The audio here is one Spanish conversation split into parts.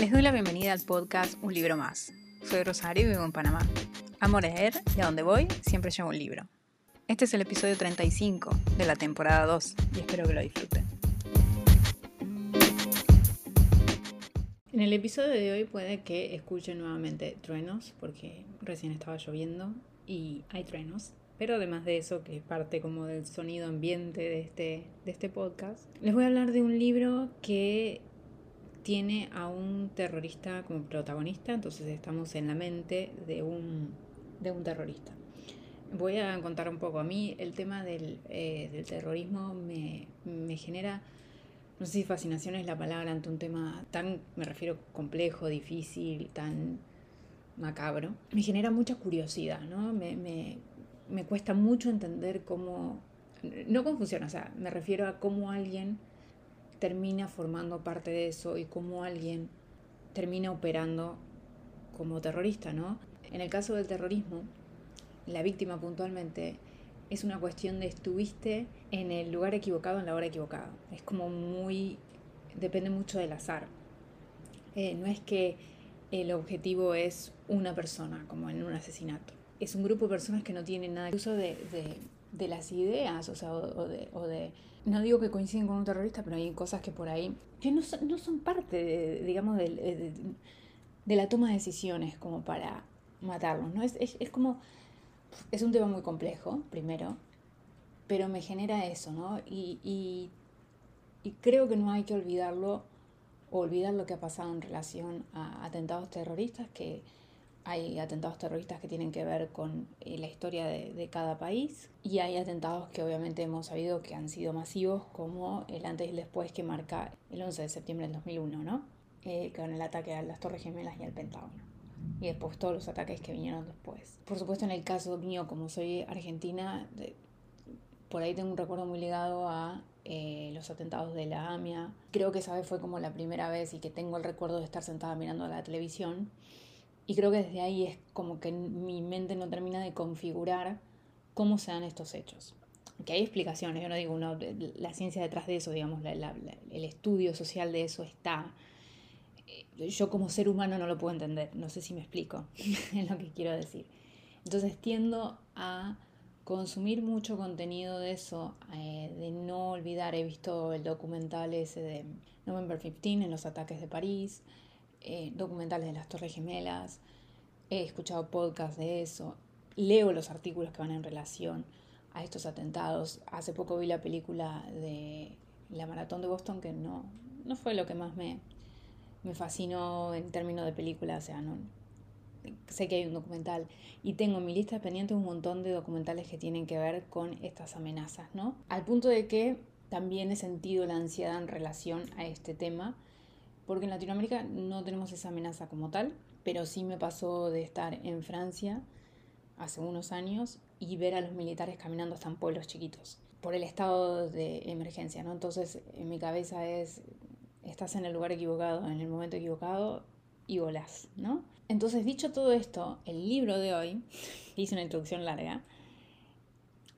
Les doy la bienvenida al podcast Un libro más. Soy Rosario y vivo en Panamá. Amo leer y a donde voy siempre llevo un libro. Este es el episodio 35 de la temporada 2 y espero que lo disfruten. En el episodio de hoy puede que escuchen nuevamente truenos porque recién estaba lloviendo y hay truenos. Pero además de eso, que es parte como del sonido ambiente de este, de este podcast, les voy a hablar de un libro que tiene a un terrorista como protagonista, entonces estamos en la mente de un, de un terrorista. Voy a contar un poco, a mí el tema del, eh, del terrorismo me, me genera, no sé si fascinación es la palabra ante un tema tan, me refiero, complejo, difícil, tan macabro, me genera mucha curiosidad, ¿no? Me, me, me cuesta mucho entender cómo, no funciona, o sea, me refiero a cómo alguien termina formando parte de eso y cómo alguien termina operando como terrorista, ¿no? En el caso del terrorismo, la víctima puntualmente es una cuestión de estuviste en el lugar equivocado en la hora equivocada. Es como muy, depende mucho del azar. Eh, no es que el objetivo es una persona, como en un asesinato es un grupo de personas que no tienen nada, incluso de, de, las ideas, o sea, o, de, o, de, no digo que coinciden con un terrorista, pero hay cosas que por ahí, que no son, no son parte, de, digamos, de, la toma de decisiones como para matarlos, ¿no? Es, es, es como, es un tema muy complejo, primero, pero me genera eso, ¿no? Y, y, y creo que no hay que olvidarlo, o olvidar lo que ha pasado en relación a atentados terroristas que hay atentados terroristas que tienen que ver con eh, la historia de, cada país y hay atentados que obviamente hemos sabido que han sido masivos como el antes y el después que marca el 11 de septiembre del 2001, ¿no? Eh, con el ataque a las Torres Gemelas y al Pentágono. Y después todos los ataques que vinieron después. Por supuesto en el caso mío, como soy argentina, por ahí tengo un recuerdo muy ligado a eh, los atentados de la AMIA. Creo que esa vez fue como la primera vez y que tengo el recuerdo de estar sentada mirando la televisión y creo que desde ahí es como que mi mente no termina de configurar cómo se dan estos hechos. Que hay explicaciones, yo no digo, no, la ciencia detrás de eso, digamos, el estudio social de eso está. Eh, yo como ser humano no lo puedo entender, no sé si me explico en lo que quiero decir. Entonces tiendo a consumir mucho contenido de eso, eh, de no olvidar, he visto el documental ese de November 15 en los ataques de París, eh, documentales de las Torres Gemelas, he escuchado podcasts de eso, leo los artículos que van en relación a estos atentados. Hace poco vi la película de la Maratón de Boston que no, no fue lo que más me, me fascinó en términos de película, o sea, no, sé que hay un documental y tengo en mi lista pendiente un montón de documentales que tienen que ver con estas amenazas, ¿no? Al punto de que también he sentido la ansiedad en relación a este tema porque en Latinoamérica no tenemos esa amenaza como tal, pero sí me pasó de estar en Francia hace unos años y ver a los militares caminando hasta en pueblos chiquitos por el estado de emergencia, ¿no? Entonces, en mi cabeza es, estás en el lugar equivocado, en el momento equivocado y volás, ¿no? Entonces, dicho todo esto, el libro de hoy, hice una introducción larga,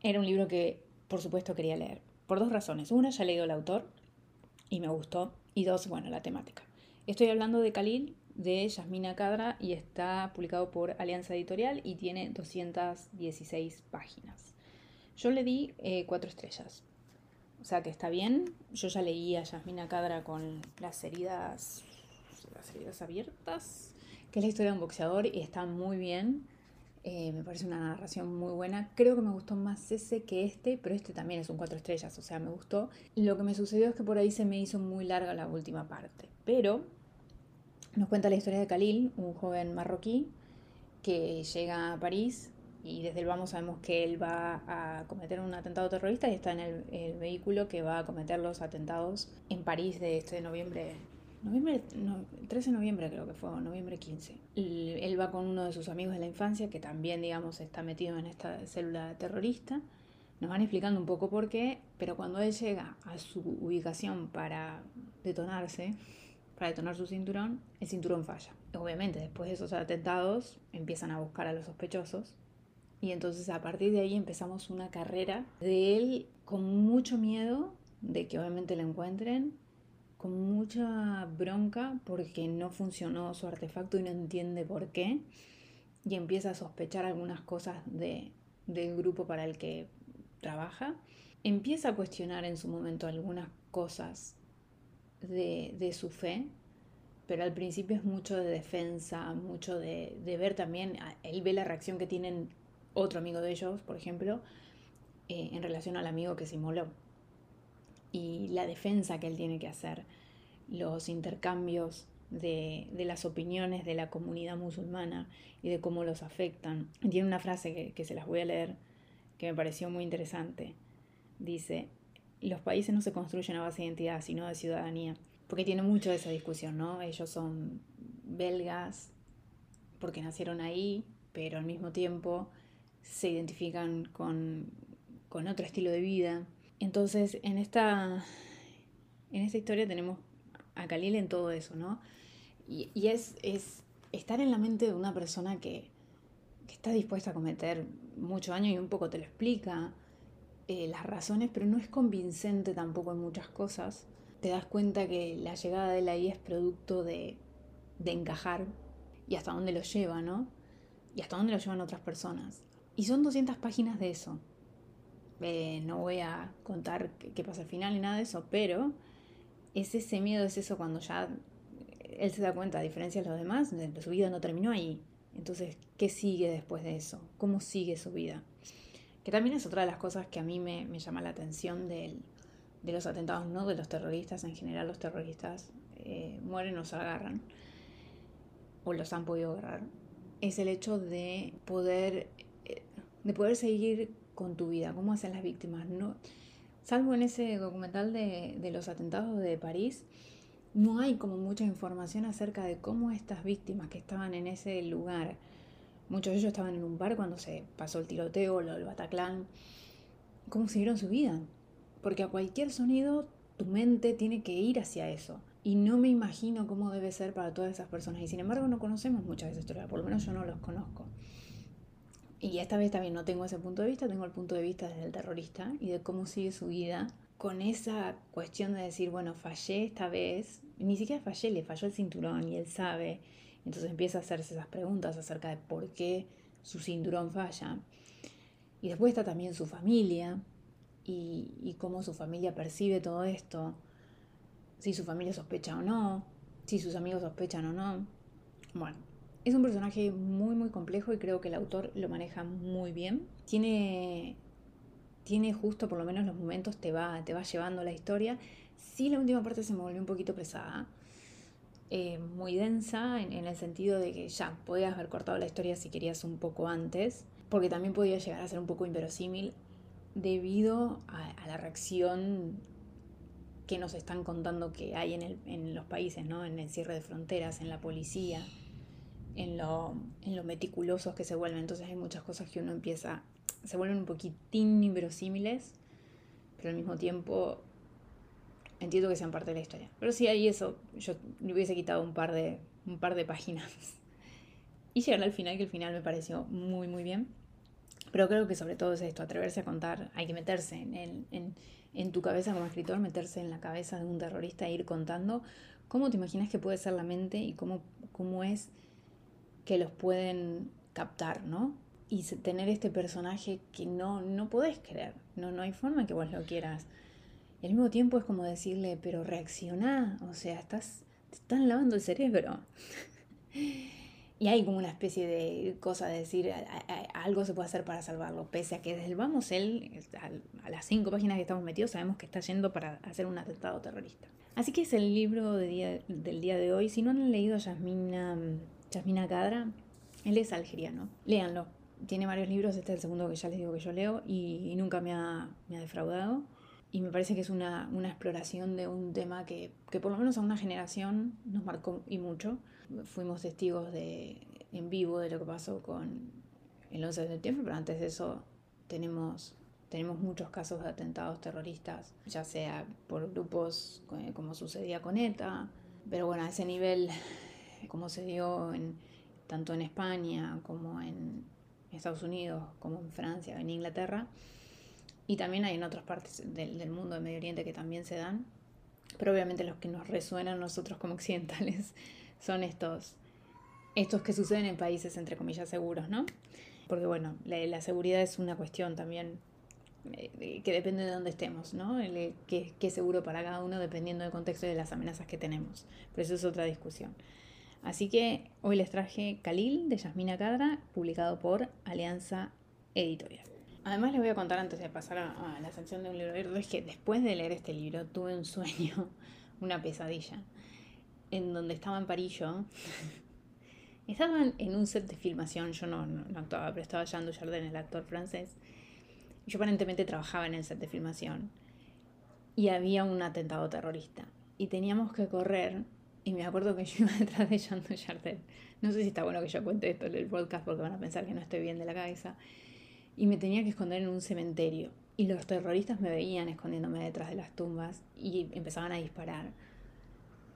era un libro que, por supuesto, quería leer, por dos razones. Una, ya leído el autor y me gustó, y dos, bueno, la temática. Estoy hablando de Khalil, de Yasmina Cadra, y está publicado por Alianza Editorial y tiene 216 páginas. Yo le di eh, cuatro estrellas. O sea que está bien. Yo ya leí a Yasmina Cadra con las heridas, las heridas abiertas, que es la historia de un boxeador y está muy bien. Eh, me parece una narración muy buena. Creo que me gustó más ese que este, pero este también es un cuatro estrellas, o sea, me gustó. Lo que me sucedió es que por ahí se me hizo muy larga la última parte. Pero nos cuenta la historia de Khalil, un joven marroquí que llega a París y desde el vamos sabemos que él va a cometer un atentado terrorista y está en el, vehículo que va a cometer los atentados en París de este noviembre noviembre, 13 de noviembre creo que fue, noviembre 15. Él va con uno de sus amigos de la infancia que también, digamos, está metido en esta célula terrorista. Nos van explicando un poco por qué, pero cuando él llega a su ubicación para detonarse, para detonar su cinturón, el cinturón falla. Obviamente, después de esos atentados, empiezan a buscar a los sospechosos. Y entonces a partir de ahí empezamos una carrera de él con mucho miedo de que obviamente lo encuentren con mucha bronca porque no funcionó su artefacto y no entiende por qué. Y empieza a sospechar algunas cosas de, del grupo para el que trabaja. Empieza a cuestionar en su momento algunas cosas de, de su fe, pero al principio es mucho de defensa, mucho de, de, ver también, él ve la reacción que tienen otro amigo de ellos, por ejemplo, eh, en relación al amigo que se inmoló. Y la defensa que él tiene que hacer, los intercambios de, de, las opiniones de la comunidad musulmana y de cómo los afectan. Tiene una frase que, que se las voy a leer que me pareció muy interesante. Dice, los países no se construyen a base de identidad, sino de ciudadanía. Porque tiene mucho de esa discusión, ¿no? Ellos son belgas porque nacieron ahí, pero al mismo tiempo se identifican con, con otro estilo de vida. Entonces, en esta, en esta historia tenemos a Khalil en todo eso, ¿no? Y, es, es, estar en la mente de una persona que, que, está dispuesta a cometer mucho daño y un poco te lo explica eh, las razones, pero no es convincente tampoco en muchas cosas. Te das cuenta que la llegada de él ahí es producto de, de encajar y hasta dónde lo lleva, ¿no? Y hasta dónde lo llevan otras personas. Y son 200 páginas de eso. Eh, no voy a contar qué, pasa al final ni nada de eso, pero es ese miedo, es eso cuando ya él se da cuenta, a diferencia de los demás, su vida no terminó ahí. Entonces, ¿qué sigue después de eso? ¿Cómo sigue su vida? Que también es otra de las cosas que a mí me, me llama la atención del, de los atentados, no de los terroristas. En general, los terroristas eh, mueren o se agarran, o los han podido agarrar. Es el hecho de poder de poder seguir con tu vida, cómo hacen las víctimas. No, salvo en ese documental de, los atentados de París, no hay como mucha información acerca de cómo estas víctimas que estaban en ese lugar, muchos de ellos estaban en un bar cuando se pasó el tiroteo, lo del Bataclan, cómo siguieron su vida. Porque a cualquier sonido tu mente tiene que ir hacia eso. Y no me imagino cómo debe ser para todas esas personas. Y sin embargo no conocemos muchas de esas historias, por lo menos yo no los conozco. Y esta vez también no tengo ese punto de vista, tengo el punto de vista desde el terrorista y de cómo sigue su vida con esa cuestión de decir, bueno, fallé esta vez, ni siquiera fallé, le falló el cinturón y él sabe, entonces empieza a hacerse esas preguntas acerca de por qué su cinturón falla. Y después está también su familia y, y cómo su familia percibe todo esto, si su familia sospecha o no, si sus amigos sospechan o no. Bueno, es un personaje muy, muy complejo y creo que el autor lo maneja muy bien. Tiene, tiene justo, por lo menos los momentos, te va, te va llevando la historia. Sí, la última parte se me volvió un poquito pesada. Eh, muy densa en, el sentido de que ya podías haber cortado la historia si querías un poco antes, porque también podía llegar a ser un poco inverosímil debido a, la reacción que nos están contando que hay en, en los países, ¿no? en el cierre de fronteras, en la policía en lo, en lo meticulosos que se vuelven. Entonces hay muchas cosas que uno empieza, se vuelven un poquitín inverosímiles, pero al mismo tiempo entiendo que sean parte de la historia. Pero sí, ahí eso, yo le hubiese quitado un par de, un par de páginas. Y llegar al final, que el final me pareció muy, muy bien. Pero creo que sobre todo es esto, atreverse a contar, hay que meterse en, en, en tu cabeza como escritor, meterse en la cabeza de un terrorista e ir contando cómo te imaginas que puede ser la mente y cómo, cómo es que los pueden captar, ¿no? Y tener este personaje que no, no podés creer, no, no hay forma que vos lo quieras. Y al mismo tiempo es como decirle, pero reacciona, o sea, estás, te están lavando el cerebro. y hay como una especie de cosa de decir, algo se puede hacer para salvarlo, pese a que desde el vamos, él, a las cinco páginas que estamos metidos, sabemos que está yendo para hacer un atentado terrorista. Así que es el libro del día de hoy. Si no han leído a Yasmina Yasmina Cadra, él es algeriano. Léanlo. Tiene varios libros, este es el segundo que ya les digo que yo leo y, nunca me ha, me ha, defraudado. Y me parece que es una, una exploración de un tema que, que, por lo menos a una generación nos marcó y mucho. Fuimos testigos de, en vivo de lo que pasó con el 11 de septiembre, pero antes de eso tenemos, tenemos muchos casos de atentados terroristas, ya sea por grupos como sucedía con ETA, pero bueno, a ese nivel como se dio en, tanto en España como en Estados Unidos, como en Francia, en Inglaterra, y también hay en otras partes del, del mundo de Medio Oriente que también se dan. pero obviamente los que nos resuenan nosotros como occidentales son estos, estos que suceden en países entre comillas seguros, ¿no? Porque bueno, la, seguridad es una cuestión también eh, que depende de dónde estemos, ¿no? El, que, es seguro para cada uno dependiendo del contexto y de las amenazas que tenemos. Pero eso es otra discusión. Así que hoy les traje Khalil de Yasmina Cadra, publicado por Alianza Editorial. Además les voy a contar antes de pasar a, la sección de un libro abierto, es que después de leer este libro tuve un sueño, una pesadilla, en donde estaba en Parillo. Estaban en un set de filmación, yo no, no, actuaba, pero estaba Jean Dujardin, el actor francés. Yo aparentemente trabajaba en el set de filmación y había un atentado terrorista. Y teníamos que correr y me acuerdo que yo iba detrás de Dujardin. No sé si está bueno que yo cuente esto en el podcast porque van a pensar que no estoy bien de la cabeza y me tenía que esconder en un cementerio. Y los terroristas me veían escondiéndome detrás de las tumbas y empezaban a disparar.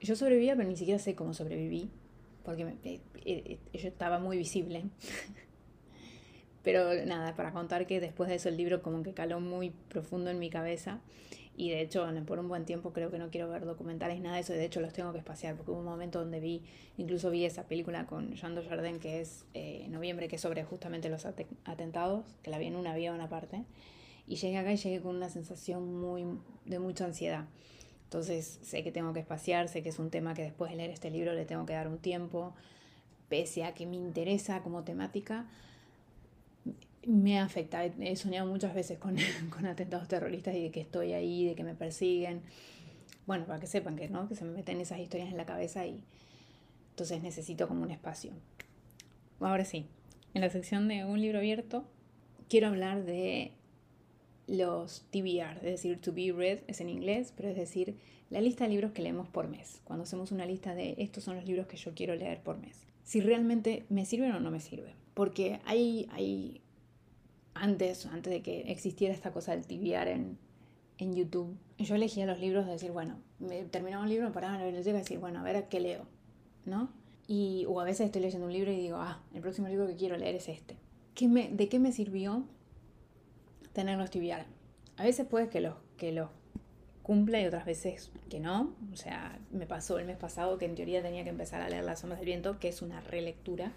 Yo sobrevivía, pero ni siquiera sé cómo sobreviví, porque eh, eh, yo estaba muy visible. pero nada, para contar que después de eso el libro como que caló muy profundo en mi cabeza y de hecho, por un buen tiempo creo que no quiero ver documentales, nada de eso. de hecho, los tengo que espaciar porque hubo un momento donde vi, incluso vi esa película con Jean Jardin que es eh, noviembre, que es sobre justamente los atentados, que la vi en un avión aparte. Y llegué acá y llegué con una sensación muy, de mucha ansiedad. Entonces, sé que tengo que espaciar, sé que es un tema que después de leer este libro le tengo que dar un tiempo, pese a que me interesa como temática me afecta. He soñado muchas veces con, con, atentados terroristas y de que estoy ahí, de que me persiguen. Bueno, para que sepan que, ¿no? que se me meten esas historias en la cabeza y entonces necesito como un espacio. Ahora sí, en la sección de un libro abierto quiero hablar de los TBR, es decir, to be read es en inglés, pero es decir, la lista de libros que leemos por mes. Cuando hacemos una lista de estos son los libros que yo quiero leer por mes. Si realmente me sirven o no me sirven. Porque hay, hay antes, antes de que existiera esta cosa del tibiar en, en YouTube, yo elegía los libros de decir, bueno, me terminaba un libro, paraba en la biblioteca y decir, bueno, a ver qué leo, ¿no? Y, o a veces estoy leyendo un libro y digo, ah, el próximo libro que quiero leer es este. ¿Qué me, ¿De qué me sirvió tenerlos tibiar? A veces puede que los, que los cumpla y otras veces que no. O sea, me pasó el mes pasado que en teoría tenía que empezar a leer Las sombras del viento, que es una relectura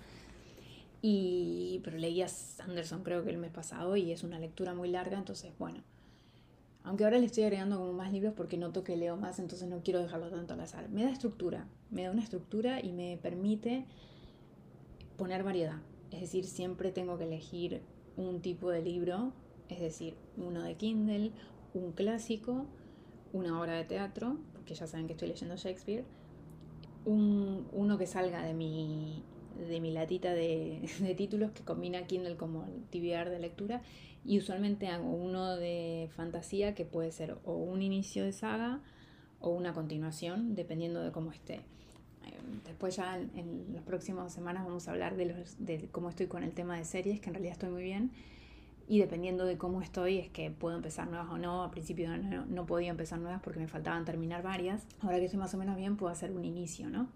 y, pero leía Sanderson creo que el mes pasado y es una lectura muy larga, entonces bueno. Aunque ahora le estoy agregando como más libros porque noto que leo más, entonces no quiero dejarlo tanto al azar. Me da estructura, me da una estructura y me permite poner variedad. Es decir, siempre tengo que elegir un tipo de libro, es decir, uno de Kindle, un clásico, una obra de teatro, porque ya saben que estoy leyendo Shakespeare, un, uno que salga de mi de mi latita de, títulos que combina Kindle como TBR de lectura y usualmente hago uno de fantasía que puede ser o un inicio de saga o una continuación dependiendo de cómo esté. Em, después ya en, las próximas semanas vamos a hablar de, los, de cómo estoy con el tema de series, que en realidad estoy muy bien. Y dependiendo de cómo estoy es que puedo empezar nuevas o no. Al principio no, no podía empezar nuevas porque me faltaban terminar varias. Ahora que estoy más o menos bien puedo hacer un inicio, ¿no?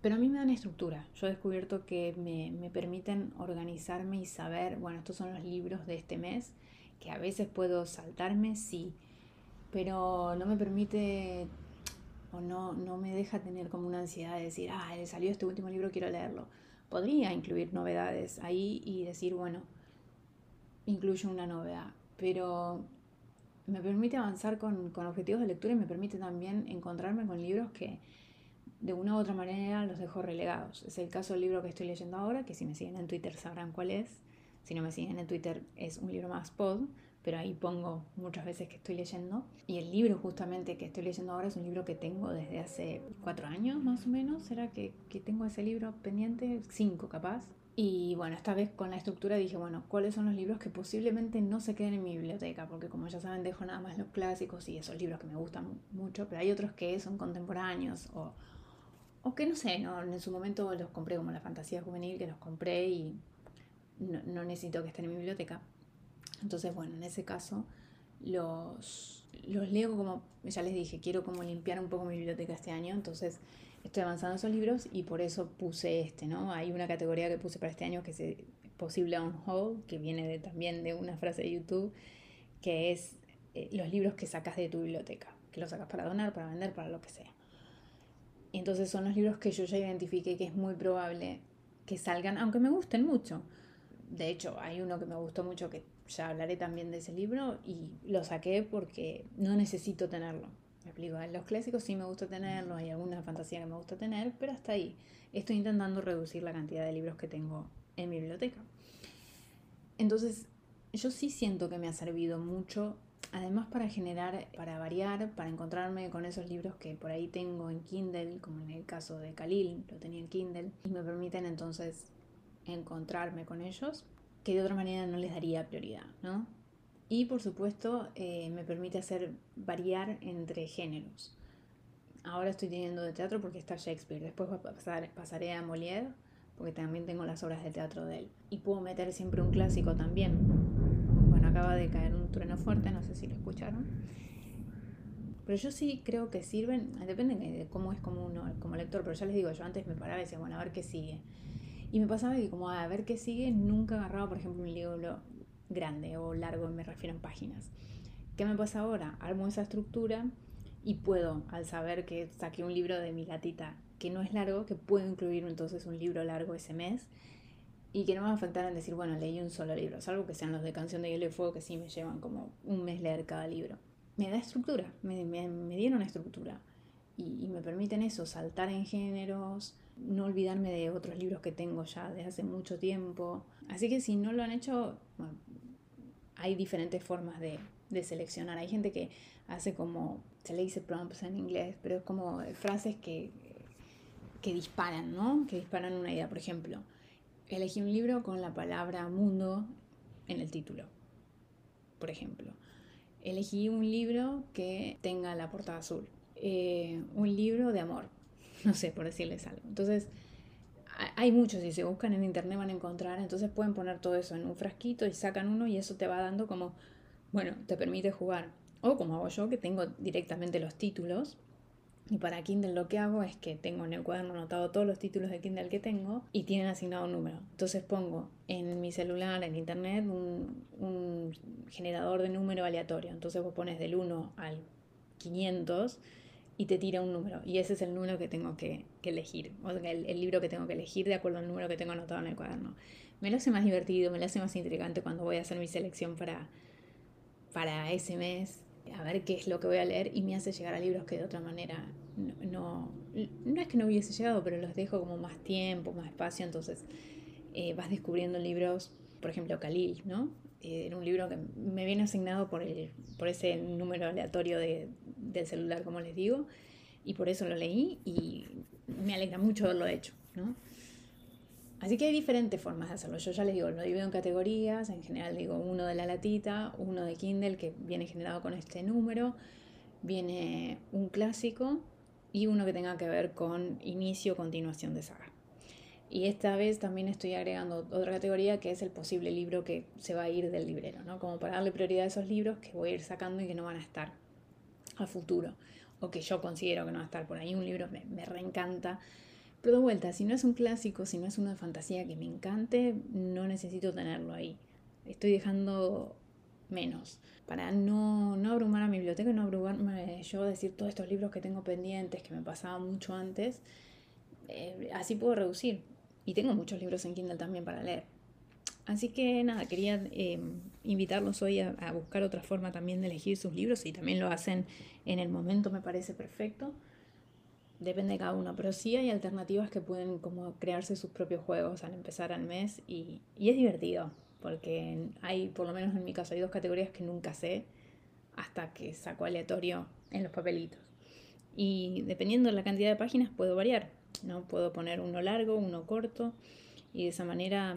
Pero a mí me dan estructura. Yo he descubierto que me, me, permiten organizarme y saber, bueno, estos son los libros de este mes, que a veces puedo saltarme, sí, pero no me permite o no, no me deja tener como una ansiedad de decir, ah, salió este último libro, quiero leerlo. Podría incluir novedades ahí y decir, bueno, incluyo una novedad, pero me permite avanzar con, con objetivos de lectura y me permite también encontrarme con libros que de una u otra manera los dejo relegados. Es el caso del libro que estoy leyendo ahora, que si me siguen en Twitter sabrán cuál es. Si no me siguen en Twitter es un libro más pod, pero ahí pongo muchas veces que estoy leyendo. Y el libro justamente que estoy leyendo ahora es un libro que tengo desde hace cuatro años más o menos. ¿Será que, que tengo ese libro pendiente? Cinco capaz. Y bueno, esta vez con la estructura dije, bueno, ¿cuáles son los libros que posiblemente no se queden en mi biblioteca? Porque como ya saben, dejo nada más los clásicos y esos libros que me gustan mucho, pero hay otros que son contemporáneos o o que no sé, ¿no? en su momento los compré como la fantasía juvenil, que los compré y no, necesito que estén en mi biblioteca. Entonces, bueno, en ese caso los, los leo como, ya les dije, quiero como limpiar un poco mi biblioteca este año, entonces estoy avanzando esos libros y por eso puse este, ¿no? Hay una categoría que puse para este año que es posible on hold, que viene también de una frase de YouTube, que es eh, los libros que sacas de tu biblioteca. que lo sacas para donar, para vender, para lo que sea. Entonces son los libros que yo ya identifiqué que es muy probable que salgan, aunque me gusten mucho. De hecho, hay uno que me gustó mucho que ya hablaré también de ese libro y lo saqué porque no necesito tenerlo. Me explico, los clásicos sí me gusta tenerlos, hay alguna fantasía que me gusta tener, pero hasta ahí. Estoy intentando reducir la cantidad de libros que tengo en mi biblioteca. Entonces, yo sí siento que me ha servido mucho, además para generar, para variar, para encontrarme con esos libros que por ahí tengo en Kindle, como en el caso de Khalil, lo tenía en Kindle, y me permiten entonces encontrarme con ellos, que de otra manera no les daría prioridad, ¿no? Y por supuesto eh, me permite hacer variar entre géneros. Ahora estoy teniendo de teatro porque está Shakespeare, después pasar, pasaré a Molière porque también tengo las obras de teatro de él. Y puedo meter siempre un clásico también. Acaba de caer un trueno fuerte, no sé si lo escucharon. Pero yo sí creo que sirven, depende de cómo es como uno, como lector, pero ya les digo, yo antes me paraba y decía, bueno, a ver qué sigue. Y me pasaba que como a ver qué sigue, nunca agarraba, por ejemplo, un libro grande o largo, me refiero en páginas. ¿Qué me pasa ahora? Armo esa estructura y puedo, al saber que saqué un libro de mi gatita que no es largo, que puedo incluir entonces un libro largo ese mes y que no me va a afectar en decir, bueno, leí un solo libro, salvo que sean los de Canción de Hielo y Fuego que sí me llevan como un mes leer cada libro. Me da estructura, me, me, dieron estructura y, me permiten eso, saltar en géneros, no olvidarme de otros libros que tengo ya de hace mucho tiempo. Así que si no lo han hecho, hay diferentes formas de, de seleccionar. Hay gente que hace como, se le dice prompts en inglés, pero es como frases que que disparan, ¿no? Que disparan una idea. Por ejemplo, elegí un libro con la palabra mundo en el título. Por ejemplo, elegí un libro que tenga la portada azul. Eh, un libro de amor. No sé, por decirles algo. Entonces, hay muchos, si se buscan en internet van a encontrar, entonces pueden poner todo eso en un frasquito y sacan uno y eso te va dando como, bueno, te permite jugar. O como hago yo, que tengo directamente los títulos y para Kindle lo que hago es que tengo en el cuaderno anotado todos los títulos de Kindle que tengo y tienen asignado un número. Entonces pongo en mi celular, en internet, un, generador de número aleatorio. Entonces vos pones del 1 al 500 y te tira un número. Y ese es el número que tengo que, elegir. O sea, el, el, libro que tengo que elegir de acuerdo al número que tengo anotado en el cuaderno. Me lo hace más divertido, me lo hace más intrigante cuando voy a hacer mi selección para, para ese mes a ver qué es lo que voy a leer y me hace llegar a libros que de otra manera no, no, es que no hubiese llegado, pero los dejo como más tiempo, más espacio, entonces eh, vas descubriendo libros, por ejemplo, Khalil, ¿no? Eh, era un libro que me viene asignado por, el, por ese número aleatorio de, del celular, como les digo, y por eso lo leí y me alegra mucho haberlo hecho, ¿no? Así que hay diferentes formas de hacerlo. Yo ya les digo, lo divido en categorías. En general digo uno de la latita, uno de Kindle que viene generado con este número, viene un clásico y uno que tenga que ver con inicio o continuación de saga. Y esta vez también estoy agregando otra categoría que es el posible libro que se va a ir del librero, ¿no? Como para darle prioridad a esos libros que voy a ir sacando y que no van a estar a futuro o que yo considero que no van a estar por ahí. Un libro me, me reencanta pero de vuelta, si no es un clásico, si no es una fantasía que me encante, no necesito tenerlo ahí. Estoy dejando menos para no, no abrumar a mi biblioteca no abrumarme yo decir todos estos libros que tengo pendientes, que me pasaba mucho antes. Eh, así puedo reducir. Y tengo muchos libros en Kindle también para leer. Así que nada, quería eh, invitarlos hoy a, a, buscar otra forma también de elegir sus libros. Si también lo hacen en el momento, me parece perfecto depende de cada uno, pero sí hay alternativas que pueden como crearse sus propios juegos al empezar al mes y, y, es divertido, porque hay, por lo menos en mi caso, hay dos categorías que nunca sé hasta que saco aleatorio en los papelitos. Y dependiendo de la cantidad de páginas puedo variar, ¿no? Puedo poner uno largo, uno corto y de esa manera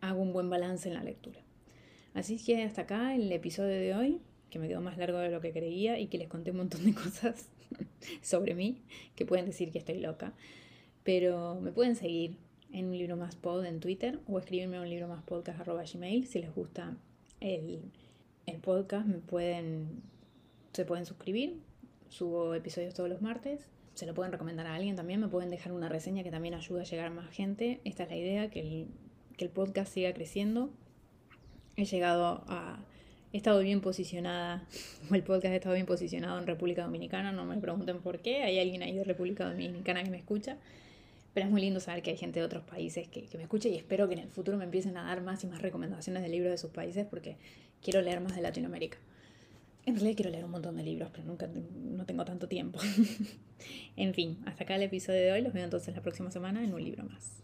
hago un buen balance en la lectura. Así que hasta acá el episodio de hoy, que me quedó más largo de lo que creía y que les conté un montón de cosas sobre mí, que pueden decir que estoy loca, pero me pueden seguir en un libro más pod en Twitter o escribirme a un libro más podcast gmail si les gusta el, el podcast me pueden se pueden suscribir subo episodios todos los martes se lo pueden recomendar a alguien también me pueden dejar una reseña que también ayuda a llegar a más gente esta es la idea que el, que el podcast siga creciendo. He llegado a he estado bien posicionada, o el podcast ha estado bien posicionado en República Dominicana, no me pregunten por qué, hay alguien ahí de República Dominicana que me escucha, pero es muy lindo saber que hay gente de otros países que, que me escucha y espero que en el futuro me empiecen a dar más y más recomendaciones de libros de sus países porque quiero leer más de Latinoamérica. En realidad quiero leer un montón de libros, pero nunca no tengo tanto tiempo. en fin, hasta acá el episodio de hoy. Los veo entonces la próxima semana en un libro más.